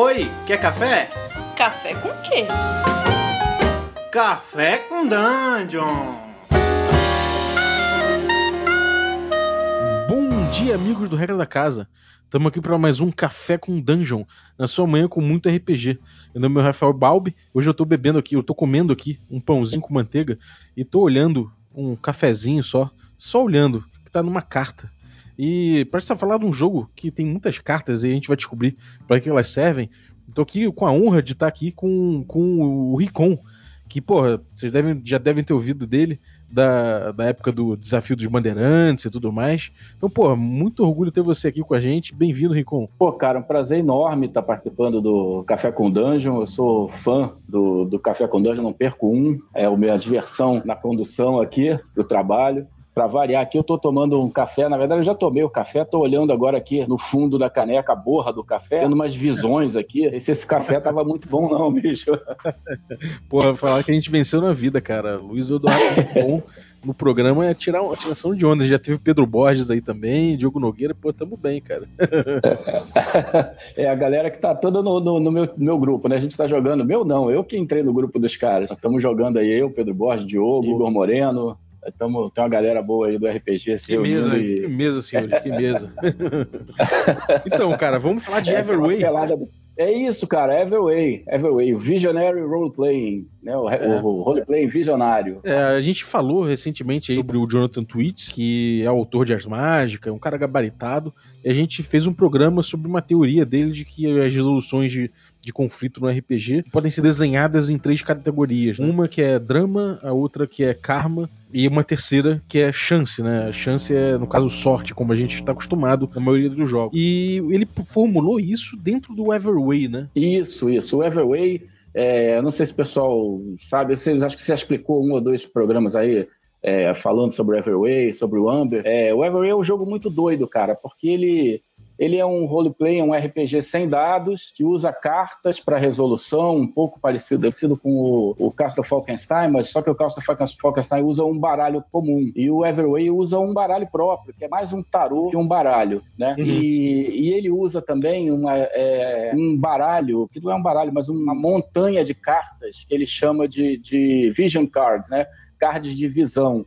Oi, quer café? Café com quê? Café com Dungeon! Bom dia, amigos do Regra da Casa. Estamos aqui para mais um Café com Dungeon, na sua manhã com muito RPG. Meu nome é Rafael Balbi, hoje eu estou bebendo aqui, eu estou comendo aqui um pãozinho com manteiga e estou olhando um cafezinho só, só olhando, que está numa carta. E para estar falar de um jogo que tem muitas cartas e a gente vai descobrir para que elas servem, estou aqui com a honra de estar aqui com, com o Ricon, que, porra, vocês devem, já devem ter ouvido dele da, da época do Desafio dos Bandeirantes e tudo mais. Então, porra, muito orgulho ter você aqui com a gente. Bem-vindo, Ricon. Pô, cara, um prazer enorme estar participando do Café com Dungeon. Eu sou fã do, do Café com Dungeon, não perco um. É a minha diversão na condução aqui do trabalho. Para variar aqui, eu estou tomando um café. Na verdade, eu já tomei o café, estou olhando agora aqui no fundo da caneca, a borra do café, tendo umas visões aqui. Esse, esse café tava muito bom, não, bicho. Porra, falar que a gente venceu na vida, cara. Luiz Eduardo bom no programa é tirar uma tiração de onda. Já teve Pedro Borges aí também, Diogo Nogueira, pô, tamo bem, cara. é a galera que tá toda no, no, no meu, meu grupo, né? A gente tá jogando. Meu não, eu que entrei no grupo dos caras. Estamos jogando aí eu, Pedro Borges, Diogo, Igor Moreno, Tamo, tem uma galera boa aí do RPG. Que mesa, e... que mesa, senhor, que mesa. então, cara, vamos falar de é, Everway. É isso, cara, Everway, Everway, Visionary Role Playing, né? O, é. o Role Playing Visionário. É, a gente falou recentemente sobre o Jonathan Tweets, que é autor de Ars Mágica, é um cara gabaritado, e a gente fez um programa sobre uma teoria dele de que as resoluções de de conflito no RPG podem ser desenhadas em três categorias. Né? Uma que é drama, a outra que é karma e uma terceira que é chance, né? A chance é, no caso, sorte, como a gente está acostumado na maioria dos jogos. E ele formulou isso dentro do Everway, né? Isso, isso. O Everway, é, não sei se o pessoal sabe, vocês, acho que você explicou um ou dois programas aí é, falando sobre o Everway, sobre o Amber. É, o Everway é um jogo muito doido, cara, porque ele ele é um roleplay, um RPG sem dados, que usa cartas para resolução, um pouco parecido, parecido com o, o Castle Falkenstein, mas só que o Castle Falkenstein usa um baralho comum. E o Everway usa um baralho próprio, que é mais um tarô que um baralho, né? Uhum. E, e, ele usa também uma, é, um baralho, que não é um baralho, mas uma montanha de cartas, que ele chama de, de Vision Cards, né? Cards de visão.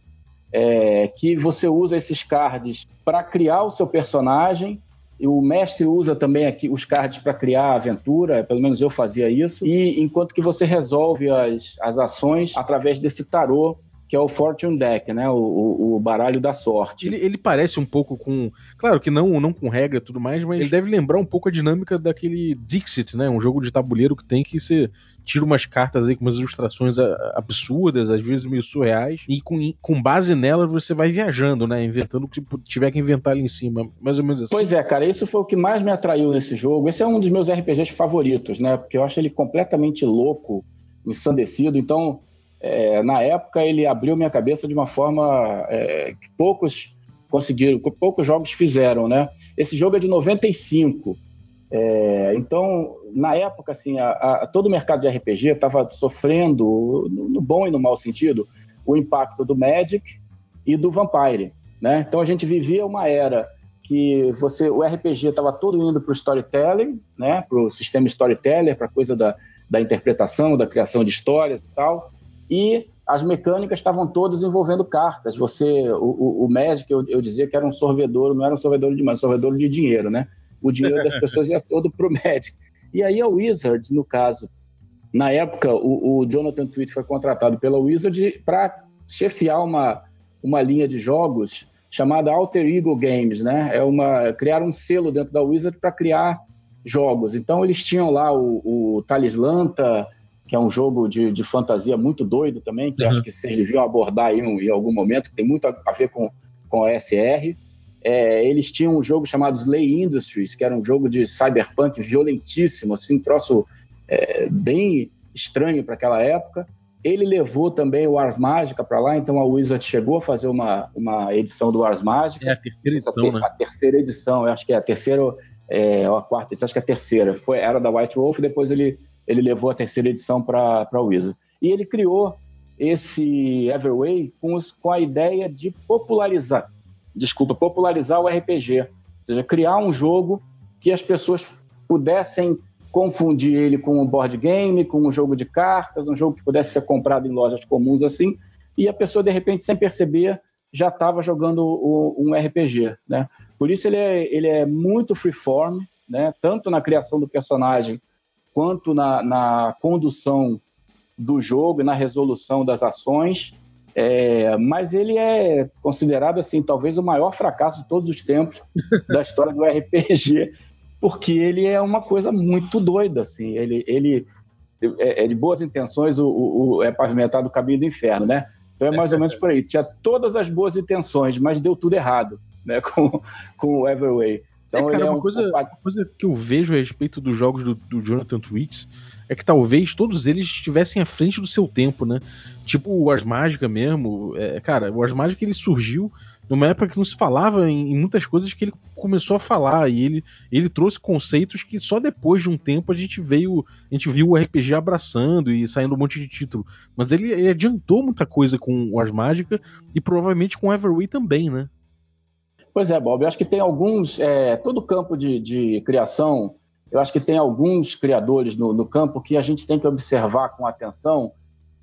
É, que você usa esses cards para criar o seu personagem o mestre usa também aqui os cards para criar aventura, pelo menos eu fazia isso. E enquanto que você resolve as, as ações através desse tarô que é o Fortune Deck, né? O, o, o baralho da sorte. Ele, ele, parece um pouco com. Claro que não, não com regra e tudo mais, mas ele deve lembrar um pouco a dinâmica daquele Dixit, né? Um jogo de tabuleiro que tem que ser. Tira umas cartas aí com umas ilustrações absurdas, às vezes meio surreais, e com, com base nelas você vai viajando, né? Inventando o que tiver que inventar ali em cima. Mais ou menos assim. Pois é, cara, isso foi o que mais me atraiu nesse jogo. Esse é um dos meus RPGs favoritos, né? Porque eu acho ele completamente louco, ensandecido. Então, é, na época ele abriu minha cabeça de uma forma é, que poucos conseguiram, que poucos jogos fizeram, né? Esse jogo é de 95. É, então, na época, assim, a, a, todo o mercado de RPG estava sofrendo, no, no, bom e no mau sentido, o impacto do Magic e do Vampire, né? Então a gente vivia uma era que você, o RPG estava todo indo para o storytelling, né? Para o sistema storyteller, para a coisa da, da interpretação, da criação de histórias e tal e as mecânicas estavam todas envolvendo cartas. Você, o, o, o Magic, eu, eu, dizia que era um sorvedor, não era um sorvedor de mais, um sorvedor de dinheiro, né? O dinheiro das pessoas ia todo para o Magic. E aí a Wizards, no caso, na época, o, o Jonathan Tweet foi contratado pela Wizard para chefiar uma, uma linha de jogos chamada Alter Ego Games, né? É uma criar um selo dentro da Wizard para criar jogos. Então eles tinham lá o, o Talislanta, que é um jogo de, de fantasia muito doido também, que uhum. acho que vocês deviam abordar aí em algum momento, que tem muito a ver com, com a SR. É, eles tinham um jogo chamado Slay Industries, que era um jogo de cyberpunk violentíssimo, assim, um troço é, bem estranho para aquela época. Ele levou também o Ars Mágica para lá, então a Wizard chegou a fazer uma, uma edição do Ars Mágica. É a terceira edição, né? A terceira edição, eu acho que é a terceira é, ou a quarta, acho que é a terceira. Foi, era da White Wolf, depois ele ele levou a terceira edição para a Wizard. E ele criou esse Everway com, os, com a ideia de popularizar, desculpa, popularizar o RPG, ou seja, criar um jogo que as pessoas pudessem confundir ele com um board game, com um jogo de cartas, um jogo que pudesse ser comprado em lojas comuns assim, e a pessoa, de repente, sem perceber, já estava jogando o, um RPG. Né? Por isso ele é, ele é muito freeform, né? tanto na criação do personagem quanto na, na condução do jogo e na resolução das ações. É, mas ele é considerado assim talvez o maior fracasso de todos os tempos da história do RPG, porque ele é uma coisa muito doida assim. Ele, ele é, é de boas intenções o, o, o, é pavimentado o caminho do inferno, né? Então é mais ou menos por aí. Tinha todas as boas intenções, mas deu tudo errado, né? Com, com o Everway. Então é, cara, é um... uma, coisa, uma coisa que eu vejo a respeito dos jogos do, do Jonathan Twitts é que talvez todos eles estivessem à frente do seu tempo, né? Tipo o Ars Mágica mesmo. É, cara, o Ars Mágica ele surgiu numa época que não se falava em, em, muitas coisas que ele começou a falar e ele, ele trouxe conceitos que só depois de um tempo a gente veio a gente viu o RPG abraçando e saindo um monte de título mas ele, ele adiantou muita coisa com o Ars Mágica e provavelmente com o Everway também né pois é Bob eu acho que tem alguns é, todo campo de, de criação eu acho que tem alguns criadores no, no, campo que a gente tem que observar com atenção,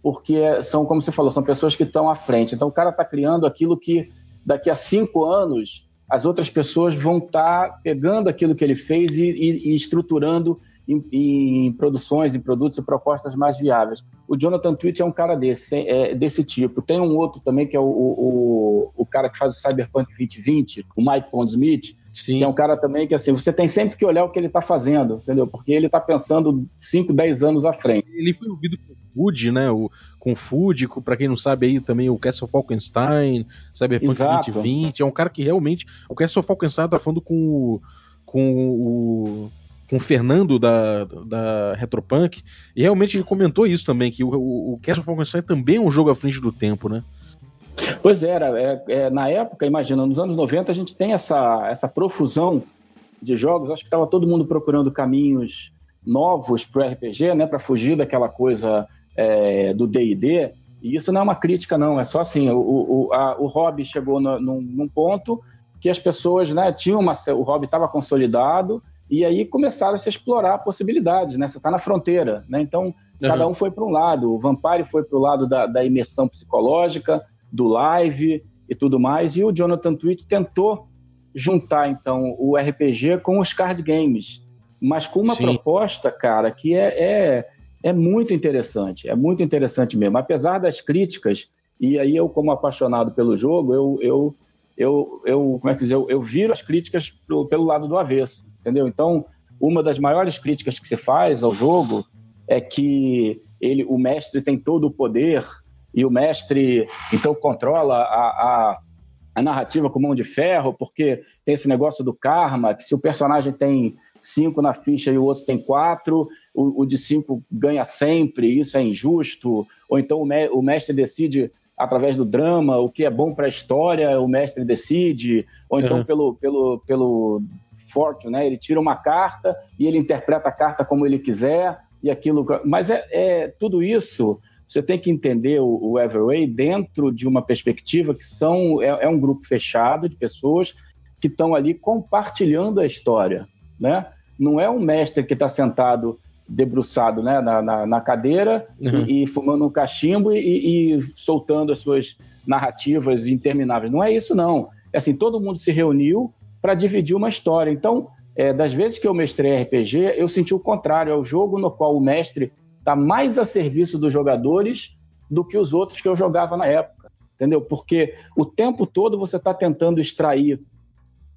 porque são, como você falou, são pessoas que estão à frente. Então, o cara está criando aquilo que daqui a cinco anos as outras pessoas vão estar tá pegando aquilo que ele fez e, e, e estruturando em, em, produções, em produtos e propostas mais viáveis. O Jonathan Twitch é um cara desse, é, desse tipo. Tem um outro também que é o, o, o cara que faz o Cyberpunk 2020, o Mike Pondsmith, Sim. Que é um cara também que, assim, você tem sempre que olhar o que ele está fazendo, entendeu? Porque ele está pensando 5, 10 anos à frente. Ele foi ouvido com Food, né? O, com Food, para quem não sabe aí também o Castle Falkenstein, Cyberpunk Exato. 2020. É um cara que realmente. O Castle Falkenstein tá falando com o. Com o com o Fernando da, da Retropunk, e realmente ele comentou isso também, que o, o, Castle Falkenstein também é um jogo à frente do tempo, né? Pois era, é, é, na época, imagina, nos anos 90 a gente tem essa, essa profusão de jogos, acho que estava todo mundo procurando caminhos novos para o RPG, né, para fugir daquela coisa é, do D&D, e isso não é uma crítica não, é só assim, o, o, a, o hobby chegou no, num, num, ponto que as pessoas, né, tinham uma, o hobby estava consolidado, e aí começaram a se explorar possibilidades, né, você está na fronteira, né, então uhum. cada um foi para um lado, o Vampire foi para o lado da, da imersão psicológica, do live e tudo mais. E o Jonathan Twitch tentou juntar então o RPG com os card games, mas com uma Sim. proposta, cara, que é, é, é muito interessante, é muito interessante mesmo. Apesar das críticas, e aí eu como apaixonado pelo jogo, eu eu eu, eu como é que dizer, eu, eu viro as críticas pelo, pelo lado do avesso, entendeu? Então, uma das maiores críticas que se faz ao jogo é que ele, o mestre tem todo o poder e o mestre então controla a, a, a, narrativa com mão de ferro, porque tem esse negócio do karma, que se o personagem tem cinco na ficha e o outro tem quatro, o, o de cinco ganha sempre, isso é injusto, ou então o, me, o mestre decide através do drama o que é bom para a história, o mestre decide, ou então uhum. pelo, pelo, pelo fortune, né? ele tira uma carta e ele interpreta a carta como ele quiser, e aquilo. Mas é, é tudo isso você tem que entender o, o Everway dentro de uma perspectiva que são é, é um grupo fechado de pessoas que estão ali compartilhando a história, né? Não é um mestre que está sentado debruçado né, na, na, na cadeira uhum. e, e, fumando um cachimbo e, e, soltando as suas narrativas intermináveis. Não é isso, não. É assim, todo mundo se reuniu para dividir uma história. Então, é, das vezes que eu mestrei RPG, eu senti o contrário. É o jogo no qual o mestre está mais a serviço dos jogadores do que os outros que eu jogava na época, entendeu? Porque o tempo todo você está tentando extrair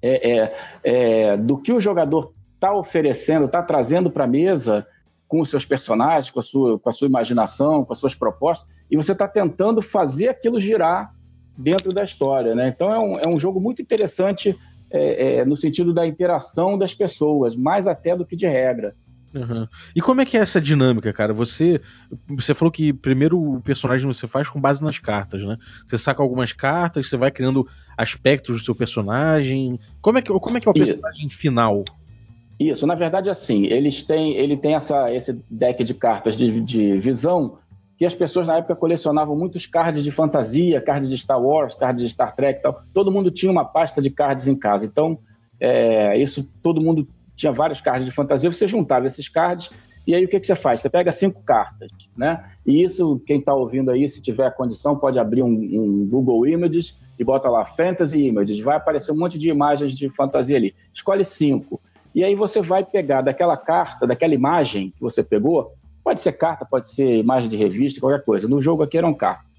é, é, é, do que o jogador está oferecendo, está trazendo para a mesa com os seus personagens, com a, sua, com a sua imaginação, com as suas propostas, e você está tentando fazer aquilo girar dentro da história, né? Então é um, é um jogo muito interessante é, é, no sentido da interação das pessoas, mais até do que de regra. Uhum. E como é que é essa dinâmica, cara? Você você falou que primeiro o personagem você faz com base nas cartas, né? Você saca algumas cartas, você vai criando aspectos do seu personagem. Como é que, como é, que é o personagem Isso. final? Isso, na verdade, assim, eles têm, ele tem essa, esse deck de cartas de, de visão que as pessoas na época colecionavam muitos cards de fantasia, cards de Star Wars, cards de Star Trek e tal. Todo mundo tinha uma pasta de cards em casa. Então, é, isso todo mundo tinha vários cards de fantasia, você juntava esses cards e aí o que, que você faz? Você pega cinco cartas, né? E isso, quem está ouvindo aí, se tiver condição, pode abrir um, um, Google Images e bota lá Fantasy Images. Vai aparecer um monte de imagens de fantasia ali. Escolhe cinco. E aí você vai pegar daquela carta, daquela imagem que você pegou, pode ser carta, pode ser imagem de revista, qualquer coisa. No jogo aqui eram cartas.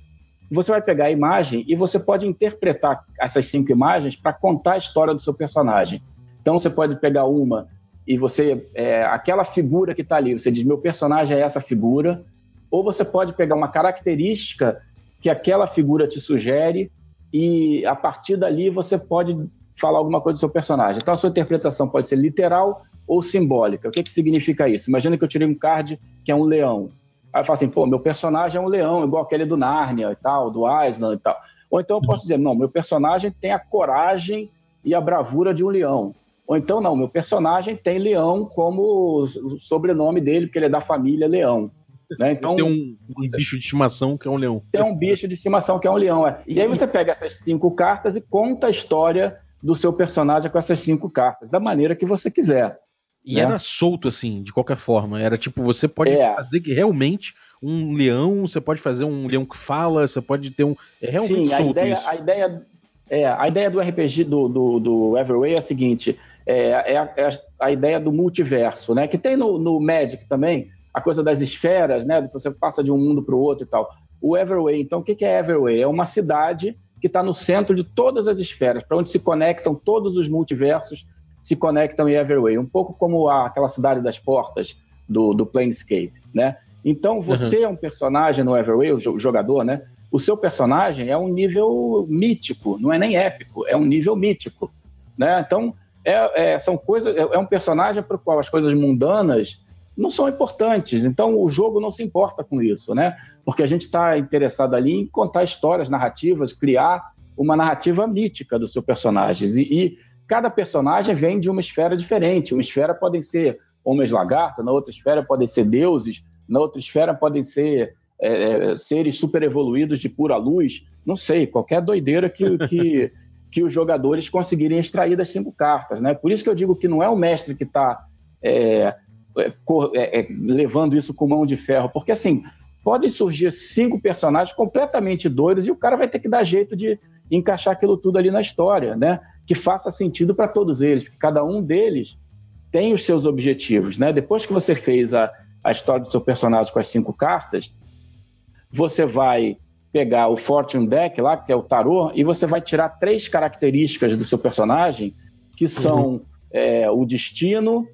Você vai pegar a imagem e você pode interpretar essas cinco imagens para contar a história do seu personagem. Então você pode pegar uma e você é, aquela figura que está ali, você diz meu personagem é essa figura, ou você pode pegar uma característica que aquela figura te sugere e a partir dali você pode falar alguma coisa do seu personagem. Então a sua interpretação pode ser literal ou simbólica. O que, que significa isso? Imagina que eu tirei um card que é um leão. Aí eu falo assim, pô, meu personagem é um leão, igual aquele do Nárnia e tal, do Island e tal. Ou então eu posso dizer, não, meu personagem tem a coragem e a bravura de um leão. Ou então, não, meu personagem tem Leão como sobrenome dele, porque ele é da família Leão. Né? Então, tem um, um bicho de estimação que é um leão. Tem um bicho de estimação que é um leão. É. E aí você pega essas cinco cartas e conta a história do seu personagem com essas cinco cartas, da maneira que você quiser. E né? era solto, assim, de qualquer forma. Era tipo, você pode é. fazer que realmente um leão, você pode fazer um leão que fala, você pode ter um. É realmente Sim, solto a ideia, isso. A ideia, é, a ideia do RPG do, do, do Everway é a seguinte: é, é, a, é a, ideia do multiverso, né? Que tem no, no, Magic também, a coisa das esferas, né? Que você passa de um mundo para o outro e tal. O Everway, então, o que é Everway? É uma cidade que está no centro de todas as esferas, para onde se conectam todos os multiversos, se conectam em Everway. Um pouco como a, aquela cidade das portas do, do Planescape, né? Então, você uhum. é um personagem no Everway, o jogador, né? O seu personagem é um nível mítico, não é nem épico, é um nível mítico, né? Então, é, é, são coisas, é, é um personagem para o qual as coisas mundanas não são importantes. Então o jogo não se importa com isso, né? Porque a gente está interessado ali em contar histórias, narrativas, criar uma narrativa mítica do seu personagem. E, e, cada personagem vem de uma esfera diferente. Uma esfera podem ser homens lagarto, na outra esfera podem ser deuses, na outra esfera podem ser é, é seres super evoluídos de pura luz. Não sei, qualquer doideira que, que que os jogadores conseguirem extrair das cinco cartas. Né? Por isso que eu digo que não é o mestre que está é, é, é, é, levando isso com mão de ferro, porque assim, podem surgir cinco personagens completamente doidos e o cara vai ter que dar jeito de encaixar aquilo tudo ali na história, né? que faça sentido para todos eles, porque cada um deles tem os seus objetivos. Né? Depois que você fez a, a história do seu personagem com as cinco cartas, você vai pegar o Fortune Deck lá, que é o tarô, e você vai tirar três características do seu personagem, que são uhum. é, o destino,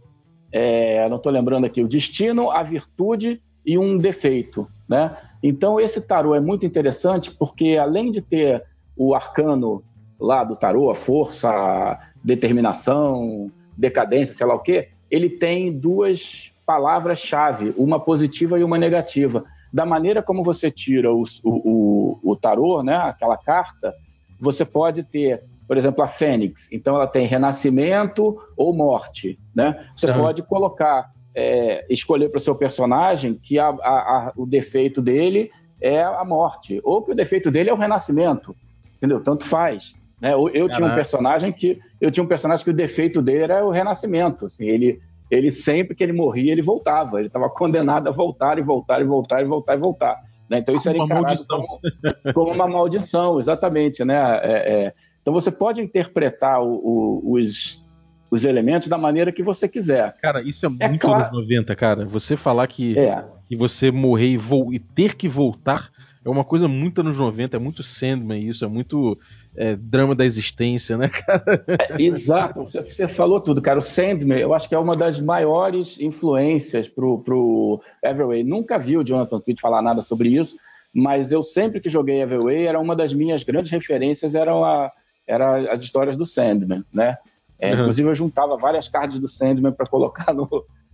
é, não estou lembrando aqui, o destino, a virtude e um defeito, né? Então esse tarô é muito interessante porque além de ter o arcano lá do tarô, a força, a determinação, decadência, sei lá o quê, ele tem duas palavras-chave, uma positiva e uma negativa da maneira como você tira o, o, o, tarô, né, aquela carta, você pode ter, por exemplo, a Fênix. Então, ela tem renascimento ou morte. Né? Você uhum. pode colocar, é, escolher para o seu personagem que a, a, a, o defeito dele é a morte, ou que o defeito dele é o renascimento. Entendeu? Tanto faz. Né? Eu, eu tinha um personagem que eu tinha um personagem que o defeito dele era o renascimento. Assim, ele ele sempre que ele morria, ele voltava. Ele estava condenado a voltar e voltar e voltar e voltar e voltar. Né? Então isso era encarado como, como, uma maldição, exatamente. Né? É, é... Então você pode interpretar o, o, os, os elementos da maneira que você quiser. Cara, isso é, é muito claro... anos 90, cara. Você falar que, é. que você morrer e, e ter que voltar é uma coisa muito anos 90, é muito Sandman isso, é muito é, drama da existência, né, cara? É, exato, você, você, falou tudo, cara. O Sandman, eu acho que é uma das maiores influências pro, pro Everway. Nunca vi o Jonathan Tweet falar nada sobre isso, mas eu sempre que joguei Everway, era uma das minhas grandes referências, eram a, era as histórias do Sandman, né? É, uhum. Inclusive eu juntava várias cards do Sandman para colocar no,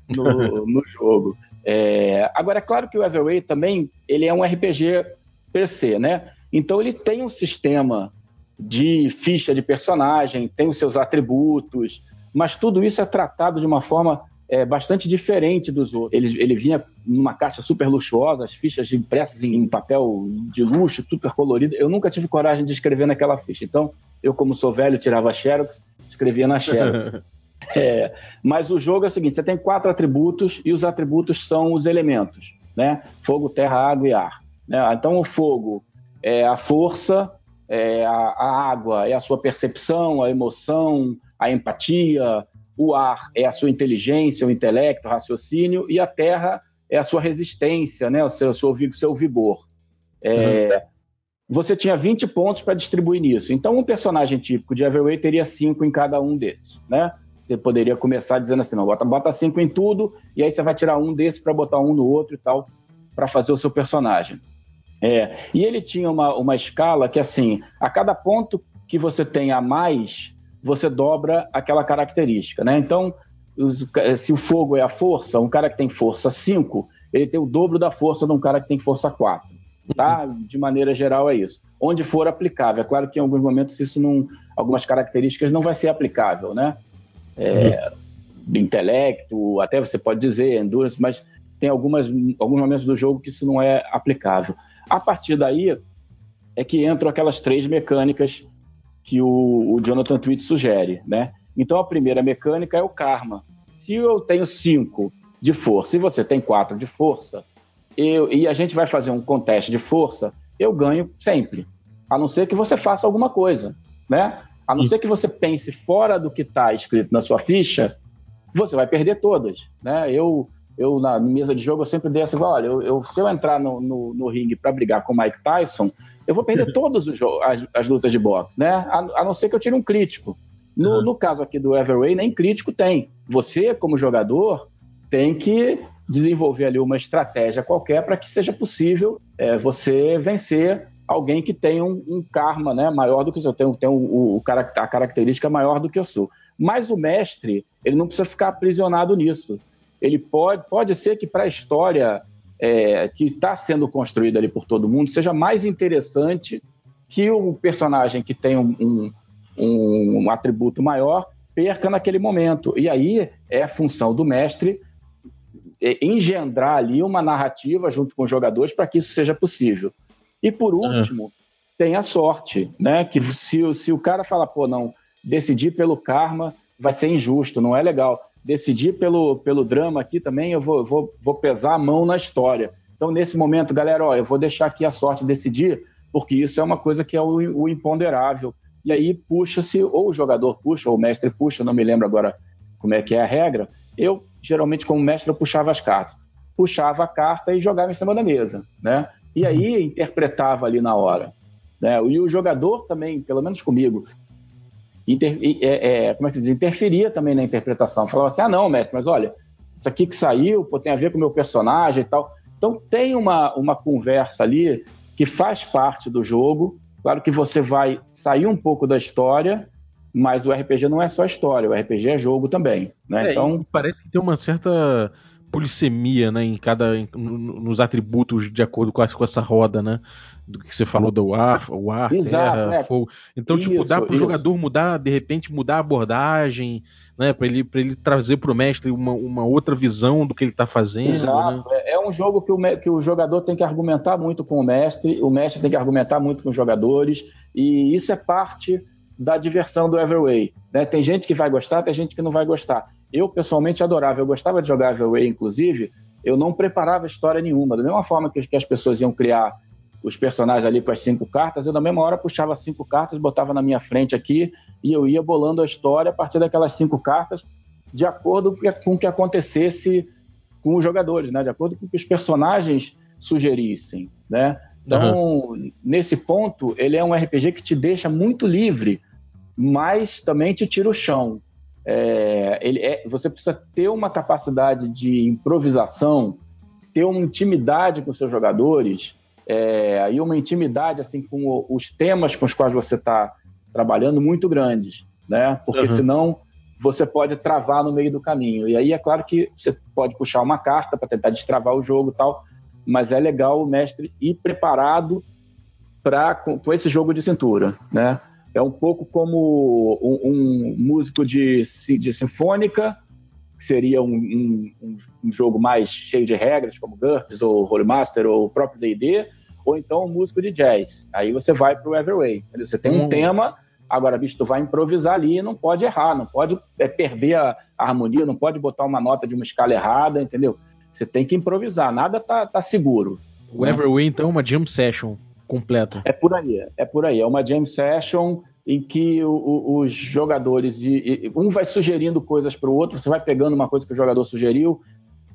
no, no jogo. É, agora, é claro que o Everway também ele é um RPG PC, né? Então ele tem um sistema de ficha de personagem, tem os seus atributos, mas tudo isso é tratado de uma forma é, bastante diferente dos outros. Ele, ele vinha numa caixa super luxuosa, as fichas impressas em, em papel de luxo, super colorido. Eu nunca tive coragem de escrever naquela ficha. Então, eu, como sou velho, tirava xerox, escrevia na xerox. É, mas o jogo é o seguinte: você tem quatro atributos e os atributos são os elementos, né? Fogo, terra, água e ar. Né? Então o fogo é a força, é a, a água é a sua percepção, a emoção, a empatia, o ar é a sua inteligência, o intelecto, o raciocínio, e a terra é a sua resistência, né? o seu, seu, seu vigor. É, uhum. Você tinha 20 pontos para distribuir nisso. Então, um personagem típico de Everway teria 5 em cada um desses. Né? Você poderia começar dizendo assim: não, bota, bota cinco em tudo, e aí você vai tirar um desses para botar um no outro e tal, para fazer o seu personagem. É, e ele tinha uma, uma escala que, assim, a cada ponto que você tem a mais, você dobra aquela característica, né? Então, os, se o fogo é a força, um cara que tem força 5, ele tem o dobro da força de um cara que tem força 4, tá? De maneira geral é isso. Onde for aplicável. É claro que em alguns momentos isso não, algumas características não vai ser aplicável, né? É. Intelecto, até você pode dizer endurance, mas tem algumas, alguns momentos do jogo que isso não é aplicável. A partir daí é que entram aquelas três mecânicas que o, o Jonathan Tweet sugere, né? Então a primeira mecânica é o karma. Se eu tenho cinco de força e você tem quatro de força, eu, e a gente vai fazer um conteste de força, eu ganho sempre. A não ser que você faça alguma coisa, né? A não ser que você pense fora do que está escrito na sua ficha, você vai perder todas, né? Eu eu na mesa de jogo eu sempre dei assim, olha, eu, eu se eu entrar no, no, no ringue para brigar com o Mike Tyson, eu vou perder todas as, as, lutas de boxe, né? A, a, não ser que eu tire um crítico. No, uhum. no caso aqui do Everway, nem crítico tem. Você, como jogador, tem que desenvolver ali uma estratégia qualquer para que seja possível é, você vencer alguém que tem um, um, karma né, maior do que eu tenho, tem o, o, a característica maior do que eu sou. Mas o mestre, ele não precisa ficar aprisionado nisso ele pode, pode ser que para a história é, que está sendo construída ali por todo mundo seja mais interessante que o personagem que tem um, um, um atributo maior perca naquele momento. E aí é a função do mestre engendrar ali uma narrativa junto com os jogadores para que isso seja possível. E por último, uhum. tem a sorte, né? Que se, se o cara fala, pô, não, decidir pelo karma vai ser injusto, não é legal decidir pelo, pelo drama aqui também, eu vou, vou, vou pesar a mão na história. Então, nesse momento, galera, ó, eu vou deixar aqui a sorte decidir, porque isso é uma coisa que é o, o imponderável. E aí puxa-se, ou o jogador puxa, ou o mestre puxa, não me lembro agora como é que é a regra. Eu, geralmente, como mestre, eu puxava as cartas. Puxava a carta e jogava em cima da mesa, né? E aí interpretava ali na hora. Né? E o jogador também, pelo menos comigo, inter, é, é, como é que diz? interferia também na interpretação. Falava assim: ah, não, mestre, mas olha, isso aqui que saiu pô, tem a ver com o meu personagem e tal. Então tem uma, uma conversa ali que faz parte do jogo. Claro que você vai sair um pouco da história, mas o RPG não é só história, o RPG é jogo também. Né? É, então parece que tem uma certa polissemia né, em cada em, nos atributos de acordo com, a, com essa roda, né? do que você falou do ar, o ar, Exato, terra, é. fogo. Então, tipo, isso, tipo, dá pro isso. jogador mudar, de repente, mudar a abordagem, né? Pra ele, pra ele trazer pro mestre uma, uma outra visão do que ele tá fazendo. Exato. Né? É, é um jogo que o, que o jogador tem que argumentar muito com o mestre, o mestre tem que argumentar muito com os jogadores, e isso é parte da diversão do Everway. Né? Tem gente que vai gostar, tem gente que não vai gostar. Eu, pessoalmente, adorava. Eu gostava de jogar Everway, inclusive, eu não preparava história nenhuma. Da mesma forma que, as pessoas iam criar os personagens ali com as cinco cartas, eu na mesma hora puxava cinco cartas, botava na minha frente aqui e eu ia bolando a história a partir daquelas cinco cartas, de acordo com o que acontecesse com os jogadores, né? De acordo com o que os personagens sugerissem, né? Então, uhum. nesse ponto, ele é um RPG que te deixa muito livre, mas também te tira o chão. É, ele é, você precisa ter uma capacidade de improvisação, ter uma intimidade com seus jogadores, é, e uma intimidade assim com os temas com os quais você está trabalhando muito grandes, né? Porque uhum. senão você pode travar no meio do caminho. E aí é claro que você pode puxar uma carta para tentar destravar o jogo e tal, mas é legal o mestre ir preparado para com, com, esse jogo de cintura, né? É um pouco como um, um músico de, de sinfônica, que seria um, um, um, jogo mais cheio de regras, como GURPS ou Holy Master ou o próprio D&D, ou então um músico de jazz. Aí você vai para o Everway. Você tem um tema Agora, bicho, tu vai improvisar ali e não pode errar, não pode é, perder a, a, harmonia, não pode botar uma nota de uma escala errada, entendeu? Você tem que improvisar, nada tá, tá seguro. O né? Everway, então, é uma jam session completa. É por aí, é por aí. É uma jam session em que o, o, os jogadores, de, um vai sugerindo coisas para o outro, você vai pegando uma coisa que o jogador sugeriu,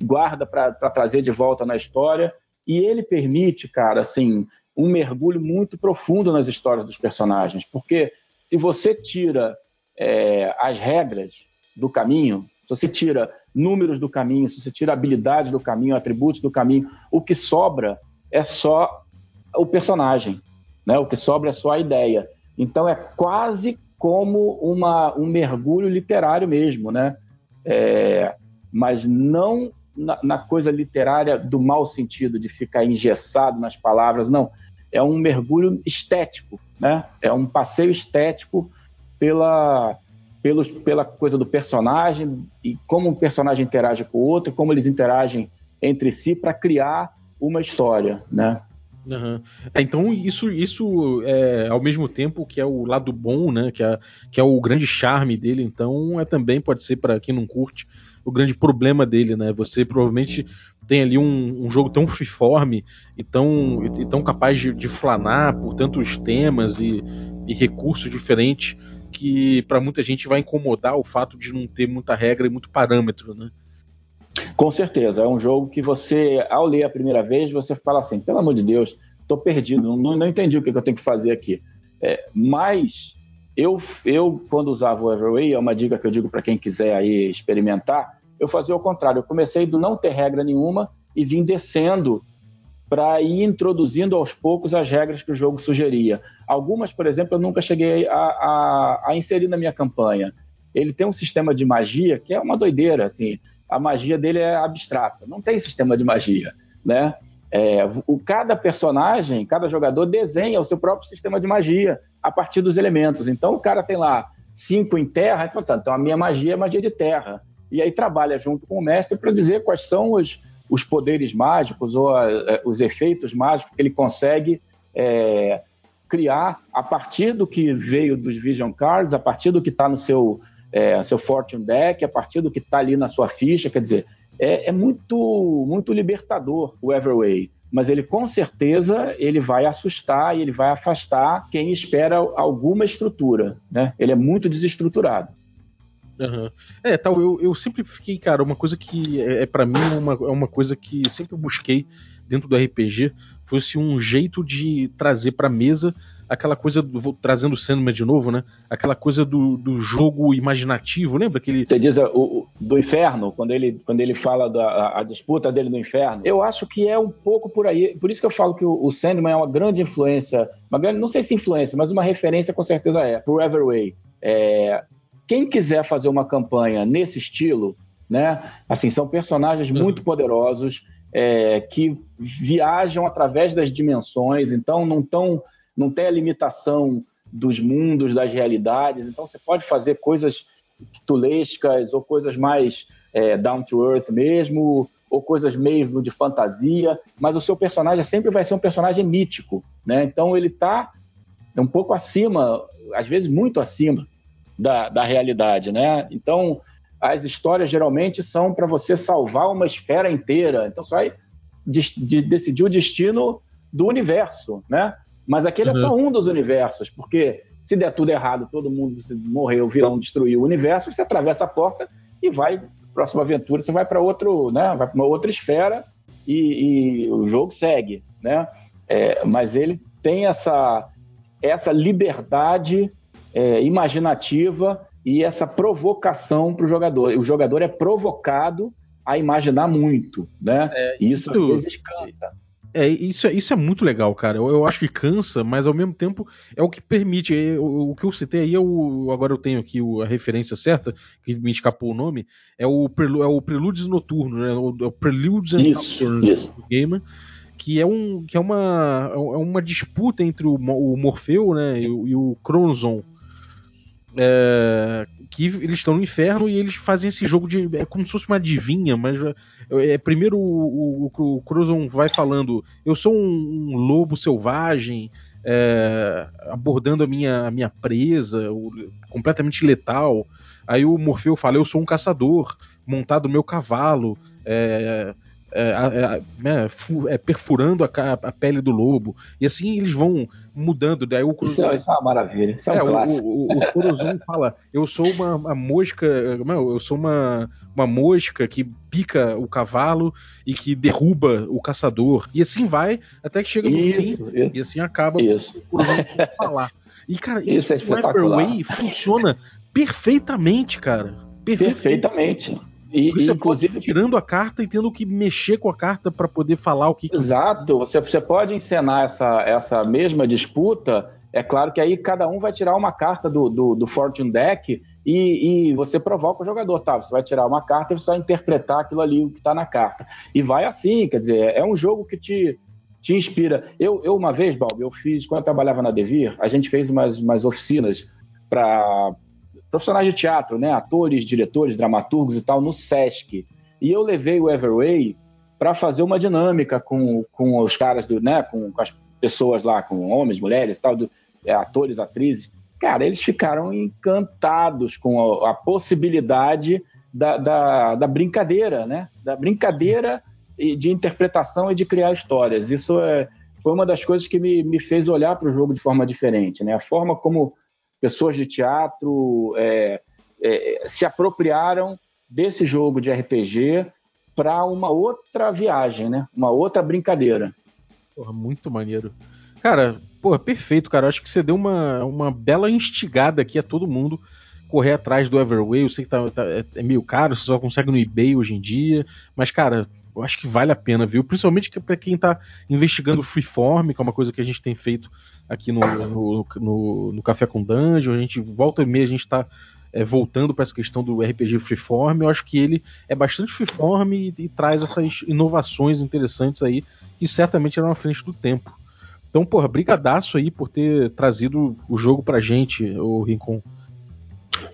guarda para trazer de volta na história, e ele permite, cara, assim, um mergulho muito profundo nas histórias dos personagens, porque se você tira é, as regras do caminho, se você tira números do caminho, se você tira habilidades do caminho, atributos do caminho, o que sobra é só o personagem, né? O que sobra é só a ideia. Então é quase como uma, um mergulho literário mesmo, né? É, mas não na, na, coisa literária do mau sentido de ficar engessado nas palavras, não. É um mergulho estético, né? É um passeio estético pela, pelos, pela coisa do personagem e como o personagem interage com o outro, como eles interagem entre si para criar uma história, né? Uhum. É, então isso, isso é ao mesmo tempo que é o lado bom, né? Que é, que é o grande charme dele. Então é também pode ser para quem não curte o grande problema dele, né? Você provavelmente tem ali um, um jogo tão freeform e tão, e tão capaz de, de flanar por tantos temas e, e recursos diferentes que para muita gente vai incomodar o fato de não ter muita regra e muito parâmetro, né? Com certeza, é um jogo que você, ao ler a primeira vez, você fala assim, pelo amor de Deus, estou perdido, não, não, entendi o que, que, eu tenho que fazer aqui. É, mas eu, eu, quando usava o Everway, é uma dica que eu digo para quem quiser aí experimentar, eu fazia o contrário, eu comecei do não ter regra nenhuma e vim descendo para ir introduzindo aos poucos as regras que o jogo sugeria. Algumas, por exemplo, eu nunca cheguei a, a, a, inserir na minha campanha. Ele tem um sistema de magia que é uma doideira, assim. A magia dele é abstrata, não tem sistema de magia, né? É, o, cada personagem, cada jogador desenha o seu próprio sistema de magia a partir dos elementos. Então, o cara tem lá cinco em terra, fala, tá, então a minha magia é magia de terra. E aí trabalha junto com o mestre para dizer quais são os, os poderes mágicos ou a, a, os efeitos mágicos que ele consegue é, criar a partir do que veio dos Vision Cards, a partir do que está no seu, é, seu Fortune Deck, a partir do que está ali na sua ficha. Quer dizer, é, é, muito, muito libertador o Everway. Mas ele com certeza ele vai assustar e ele vai afastar quem espera alguma estrutura. Né? Ele é muito desestruturado. Uhum. É, tal, eu, eu sempre fiquei, cara, uma coisa que é, é para mim uma, é uma coisa que sempre busquei dentro do RPG fosse um jeito de trazer pra mesa aquela coisa, do, vou, trazendo o Sandman de novo, né? Aquela coisa do, do jogo imaginativo, lembra aquele... Você diz o, o, do inferno, quando ele, quando ele fala da a, a disputa dele no inferno. Eu acho que é um pouco por aí, por isso que eu falo que o, o Sandman é uma grande influência, uma grande, não sei se influência, mas uma referência com certeza é, pro Everway. É, quem quiser fazer uma campanha nesse estilo, né? Assim, são personagens uhum. muito poderosos é, que viajam através das dimensões, então não tão, não tem a limitação dos mundos, das realidades. Então você pode fazer coisas tulescas ou coisas mais é, down to earth mesmo, ou coisas meio de fantasia, mas o seu personagem sempre vai ser um personagem mítico, né? Então ele está um pouco acima, às vezes muito acima da, da realidade, né? Então, as histórias geralmente são para você salvar uma esfera inteira. Então, você vai de, de, decidir o destino do universo, né? Mas aquele uhum. é só uhum. um dos universos, porque se der tudo errado, todo mundo morreu, o vilão destruiu o universo, você atravessa a porta e vai, próxima aventura, você vai para outro, né? Vai para uma outra esfera e, e, o jogo segue, né? É, mas ele tem essa essa liberdade é, imaginativa e essa provocação para o jogador. O jogador é provocado a imaginar muito, né? É, e isso, isso às vezes cansa. É, isso, é, isso é muito legal, cara. Eu, eu, acho que cansa, mas ao mesmo tempo é o que permite. É, o, o, que eu citei aí é o. Agora eu tenho aqui a referência certa, que me escapou o nome. É o, é o Prelúdios Noturno, né? O, é o Preludes and Nocturnes do Gamer que é, um, que é, uma, é uma disputa entre o, o Morfeu né, e, e o Cronzon é, que eles estão no inferno e eles fazem esse jogo de. É como se fosse uma adivinha, mas é, primeiro o, o, o Cruzon vai falando: Eu sou um, um lobo selvagem, é, abordando a minha, a minha presa, o, completamente letal. Aí o Morfeu fala: Eu sou um caçador, montado no meu cavalo. É, é, é, né, é, perfurando a, a, pele do lobo. E assim eles vão mudando. Daí o isso, é, isso é uma maravilha. Isso é, um clássico. O, o, o Corozon fala: Eu sou uma, uma, mosca. eu sou uma, uma mosca que pica o cavalo e que derruba o caçador. E assim vai até que chega no isso, fim. Isso. E assim acaba isso. o Corozon falar. E, cara, isso, isso é Way funciona perfeitamente, cara. Perfeitamente. perfeitamente. E, você inclusive pode tirando a carta e tendo que mexer com a carta para poder falar o que. Exato. Você, você pode encenar essa, essa mesma disputa. É claro que aí cada um vai tirar uma carta do, do, do Fortune Deck e, e, você provoca o jogador, tá? Você vai tirar uma carta e você vai interpretar aquilo ali, o que está na carta. E vai assim, quer dizer, é um jogo que te, te inspira. Eu, eu uma vez, Balbi, eu fiz, quando eu trabalhava na Devir, a gente fez umas, umas oficinas para profissionais de teatro, né, atores, diretores, dramaturgos e tal, no SESC. E eu levei o Everway para fazer uma dinâmica com, com os caras, do, né, com, com as pessoas lá, com homens, mulheres e tal, do, é, atores, atrizes. Cara, eles ficaram encantados com a, a possibilidade da, da, da, brincadeira, né? Da brincadeira de interpretação e de criar histórias. Isso é, foi uma das coisas que me, me fez olhar para o jogo de forma diferente, né? A forma como pessoas de teatro é, é, se apropriaram desse jogo de RPG para uma outra viagem, né? Uma outra brincadeira. Porra, muito maneiro. Cara, porra, perfeito, cara. Acho que você deu uma, uma bela instigada aqui a todo mundo correr atrás do Everway. Eu sei que tá, tá, é meio caro, você só consegue no eBay hoje em dia. Mas, cara, eu acho que vale a pena, viu? Principalmente para quem está investigando freeform, que é uma coisa que a gente tem feito aqui no, no, no, no Café com Dungeon. A gente volta e meia, a gente está é, voltando para essa questão do RPG freeform. Eu acho que ele é bastante freeform e, e, traz essas inovações interessantes aí, que certamente eram à frente do tempo. Então, porra, brigadaço aí por ter trazido o jogo pra gente, o Rincon.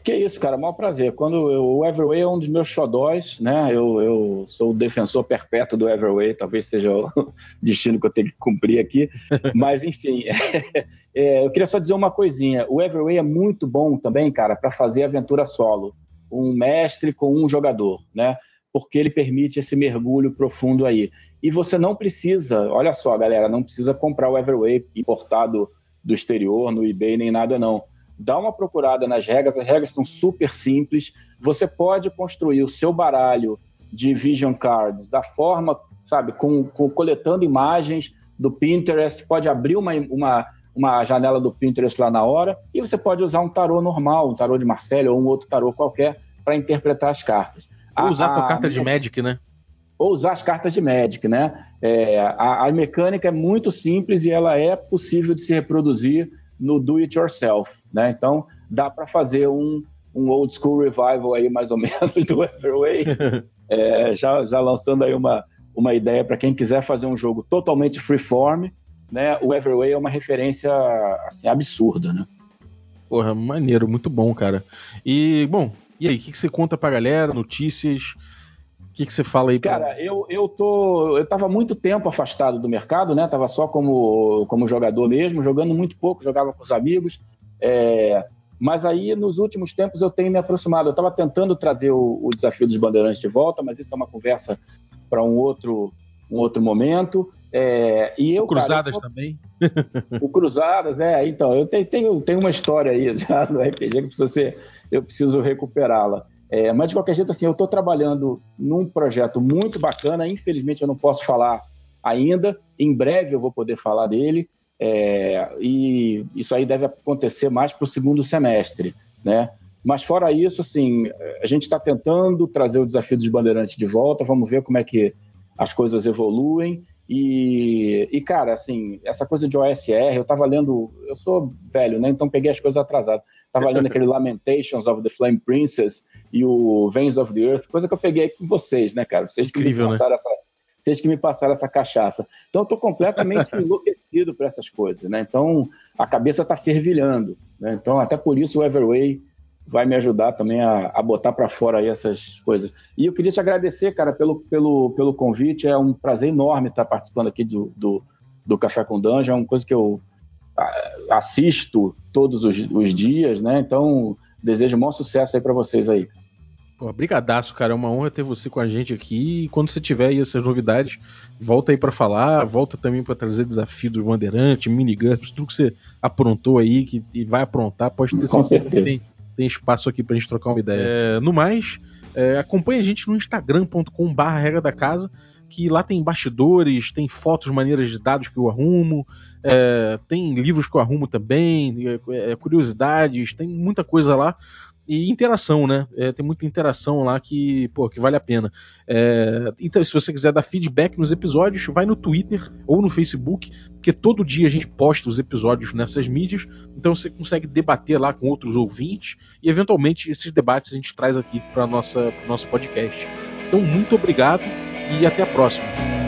Que isso, cara, maior prazer. Quando eu, o Everway é um dos meus xodóis, né? Eu, eu sou o defensor perpétuo do Everway, talvez seja o destino que eu tenho que cumprir aqui. Mas, enfim, é, eu queria só dizer uma coisinha. O Everway é muito bom também, cara, para fazer aventura solo. Um mestre com um jogador, né? Porque ele permite esse mergulho profundo aí. E você não precisa, olha só, galera, não precisa comprar o Everway importado do exterior, no eBay, nem nada, não dá uma procurada nas regras, as regras são super simples. Você pode construir o seu baralho de Vision Cards da forma, sabe, com, com coletando imagens do Pinterest, pode abrir uma, uma, uma janela do Pinterest lá na hora, e você pode usar um tarô normal, um tarô de Marcelo ou um outro tarô qualquer para interpretar as cartas. Ou usar a, a carta de Magic, né? Ou usar as cartas de Magic, né? É, a, a mecânica é muito simples e ela é possível de se reproduzir no do it yourself, né? Então dá para fazer um, um old school revival aí mais ou menos do Everway, é, já, já lançando aí uma, uma ideia para quem quiser fazer um jogo totalmente freeform, né? O Everway é uma referência assim absurda, né? Porra, maneiro, muito bom, cara. E bom, e aí, o que, que você conta pra galera? Notícias? Que, que você fala aí? Pra... Cara, eu, eu tô. Eu tava muito tempo afastado do mercado, né? Tava só como, como jogador mesmo, jogando muito pouco, jogava com os amigos. É... Mas aí, nos últimos tempos, eu tenho me aproximado. Eu estava tentando trazer o, o, desafio dos bandeirantes de volta, mas isso é uma conversa para um outro, um outro momento. É, e eu, Cruzadas cara, eu, também. O Cruzadas, é. Então, eu tenho, tenho, tenho uma história aí já no RPG que precisa ser, eu preciso recuperá-la. É, mas, de qualquer jeito, assim, eu estou trabalhando num projeto muito bacana. Infelizmente, eu não posso falar ainda. Em breve eu vou poder falar dele. É, e isso aí deve acontecer mais para o segundo semestre, né? Mas fora isso, assim, a gente está tentando trazer o desafio dos bandeirantes de volta. Vamos ver como é que as coisas evoluem. E, e cara, assim, essa coisa de OSR, eu estava lendo, eu sou velho, né? Então peguei as coisas atrasadas. Estava lendo aquele Lamentations of the Flame Princess e o Veins of the Earth, coisa que eu peguei com vocês, né, cara? Vocês Incrível, passaram né? essa, vocês que me passaram essa cachaça. Então, eu tô completamente enlouquecido por essas coisas, né? Então, a cabeça tá fervilhando, né? Então, até por isso o Everway vai me ajudar também a, a botar para fora aí essas coisas. E eu queria te agradecer, cara, pelo, pelo, pelo convite. É um prazer enorme estar participando aqui do, do, do Café com Dungeon. É uma coisa que eu assisto todos os, os dias, né? Então, desejo um bom sucesso aí para vocês aí. Pô, brigadaço, cara. É uma honra ter você com a gente aqui. E quando você tiver aí essas novidades, volta aí para falar. Volta também para trazer desafio do Bandeirante, minigups, tudo que você aprontou aí, que vai aprontar. Pode ter certeza que tem, tem espaço aqui pra gente trocar uma ideia. É, no mais, é, acompanhe a gente no instagram.com/barra regra da casa que lá tem bastidores, tem fotos maneiras de dados que eu arrumo, é, tem livros que eu arrumo também, é, é, curiosidades, tem muita coisa lá. E interação, né? É, tem muita interação lá que, pô, que vale a pena. É, então, se você quiser dar feedback nos episódios, vai no Twitter ou no Facebook, porque todo dia a gente posta os episódios nessas mídias, então você consegue debater lá com outros ouvintes e, eventualmente, esses debates a gente traz aqui para o nosso podcast. Então, muito obrigado e até a próxima.